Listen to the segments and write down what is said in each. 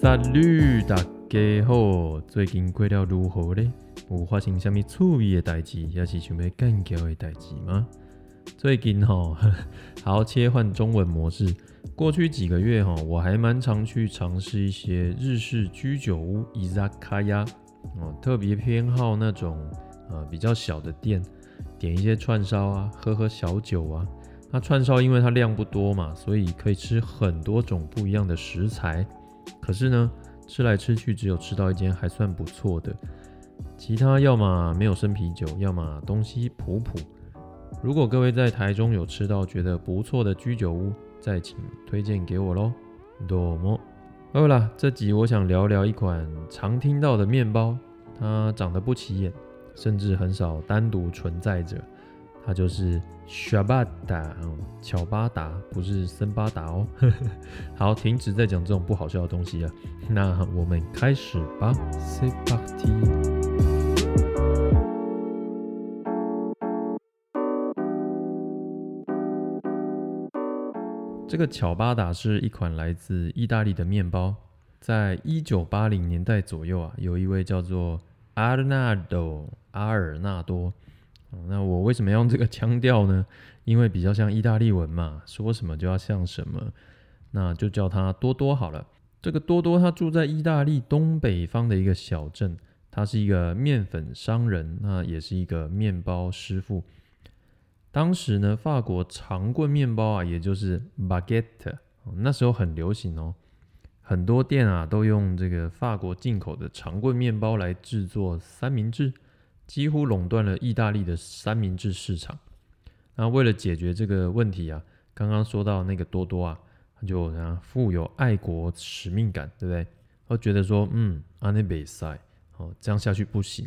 萨绿大家好，最近过了如何呢？有发生什么趣味的代志，也是想要干掉的代志吗？最近哈，好切换中文模式。过去几个月哈，我还蛮常去尝试一些日式居酒屋伊扎卡亚哦，特别偏好那种呃比较小的店，点一些串烧啊，喝喝小酒啊。那串烧因为它量不多嘛，所以可以吃很多种不一样的食材。可是呢，吃来吃去只有吃到一间还算不错的，其他要么没有生啤酒，要么东西普普。如果各位在台中有吃到觉得不错的居酒屋，再请推荐给我喽。多么好啦，这集我想聊聊一款常听到的面包，它长得不起眼，甚至很少单独存在着。它就是小巴达哦，巧巴达不是森巴达哦。好，停止再讲这种不好笑的东西了。那我们开始吧。这个巧巴达是一款来自意大利的面包，在一九八零年代左右啊，有一位叫做阿尔纳多阿尔纳多。那我为什么要用这个腔调呢？因为比较像意大利文嘛，说什么就要像什么，那就叫他多多好了。这个多多他住在意大利东北方的一个小镇，他是一个面粉商人，那也是一个面包师傅。当时呢，法国长棍面包啊，也就是 baguette，那时候很流行哦，很多店啊都用这个法国进口的长棍面包来制作三明治。几乎垄断了意大利的三明治市场。那为了解决这个问题啊，刚刚说到那个多多啊，他就富有爱国使命感，对不对？他觉得说，嗯，阿内比赛，哦，这样下去不行，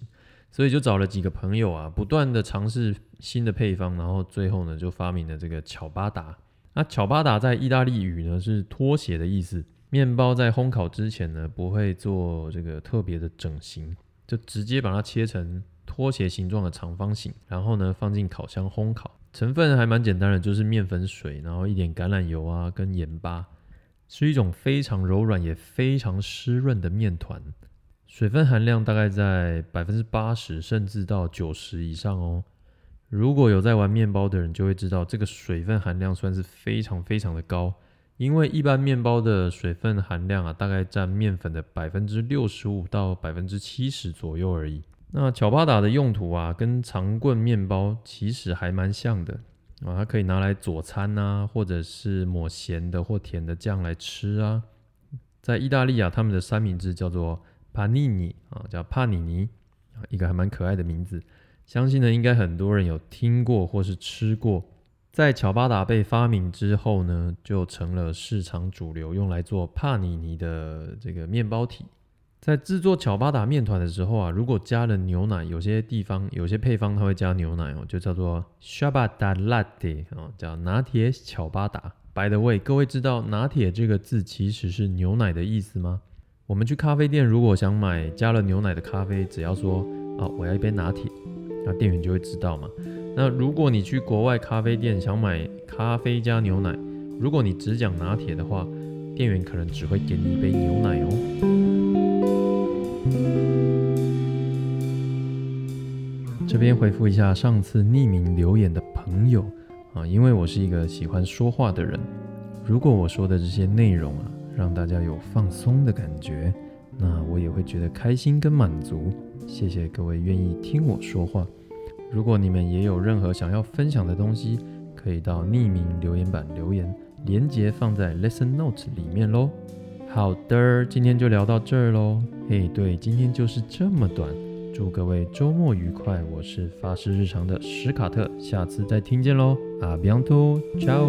所以就找了几个朋友啊，不断的尝试新的配方，然后最后呢，就发明了这个巧巴达。那巧巴达在意大利语呢是拖鞋的意思。面包在烘烤之前呢，不会做这个特别的整形，就直接把它切成。拖鞋形状的长方形，然后呢放进烤箱烘烤，成分还蛮简单的，就是面粉水，然后一点橄榄油啊跟盐巴，是一种非常柔软也非常湿润的面团，水分含量大概在百分之八十甚至到九十以上哦。如果有在玩面包的人就会知道，这个水分含量算是非常非常的高，因为一般面包的水分含量啊大概占面粉的百分之六十五到百分之七十左右而已。那巧巴达的用途啊，跟长棍面包其实还蛮像的啊，它可以拿来佐餐啊，或者是抹咸的或甜的酱来吃啊。在意大利啊，他们的三明治叫做帕尼尼啊，叫帕尼尼啊，一个还蛮可爱的名字。相信呢，应该很多人有听过或是吃过。在乔巴达被发明之后呢，就成了市场主流，用来做帕尼尼的这个面包体。在制作巧巴达面团的时候啊，如果加了牛奶，有些地方有些配方它会加牛奶哦，就叫做 ciabatta latte 哦，叫拿铁巧巴达。By the way，各位知道拿铁这个字其实是牛奶的意思吗？我们去咖啡店，如果想买加了牛奶的咖啡，只要说啊我要一杯拿铁，那店员就会知道嘛。那如果你去国外咖啡店想买咖啡加牛奶，如果你只讲拿铁的话，店员可能只会给你一杯牛奶哦。这边回复一下上次匿名留言的朋友啊，因为我是一个喜欢说话的人，如果我说的这些内容啊，让大家有放松的感觉，那我也会觉得开心跟满足。谢谢各位愿意听我说话。如果你们也有任何想要分享的东西，可以到匿名留言板留言，连接放在 Lesson Notes 里面喽。好的，今天就聊到这儿喽。嘿，对，今天就是这么短。祝各位周末愉快。我是发誓日常的史卡特，下次再听见喽。阿比昂托，ciao。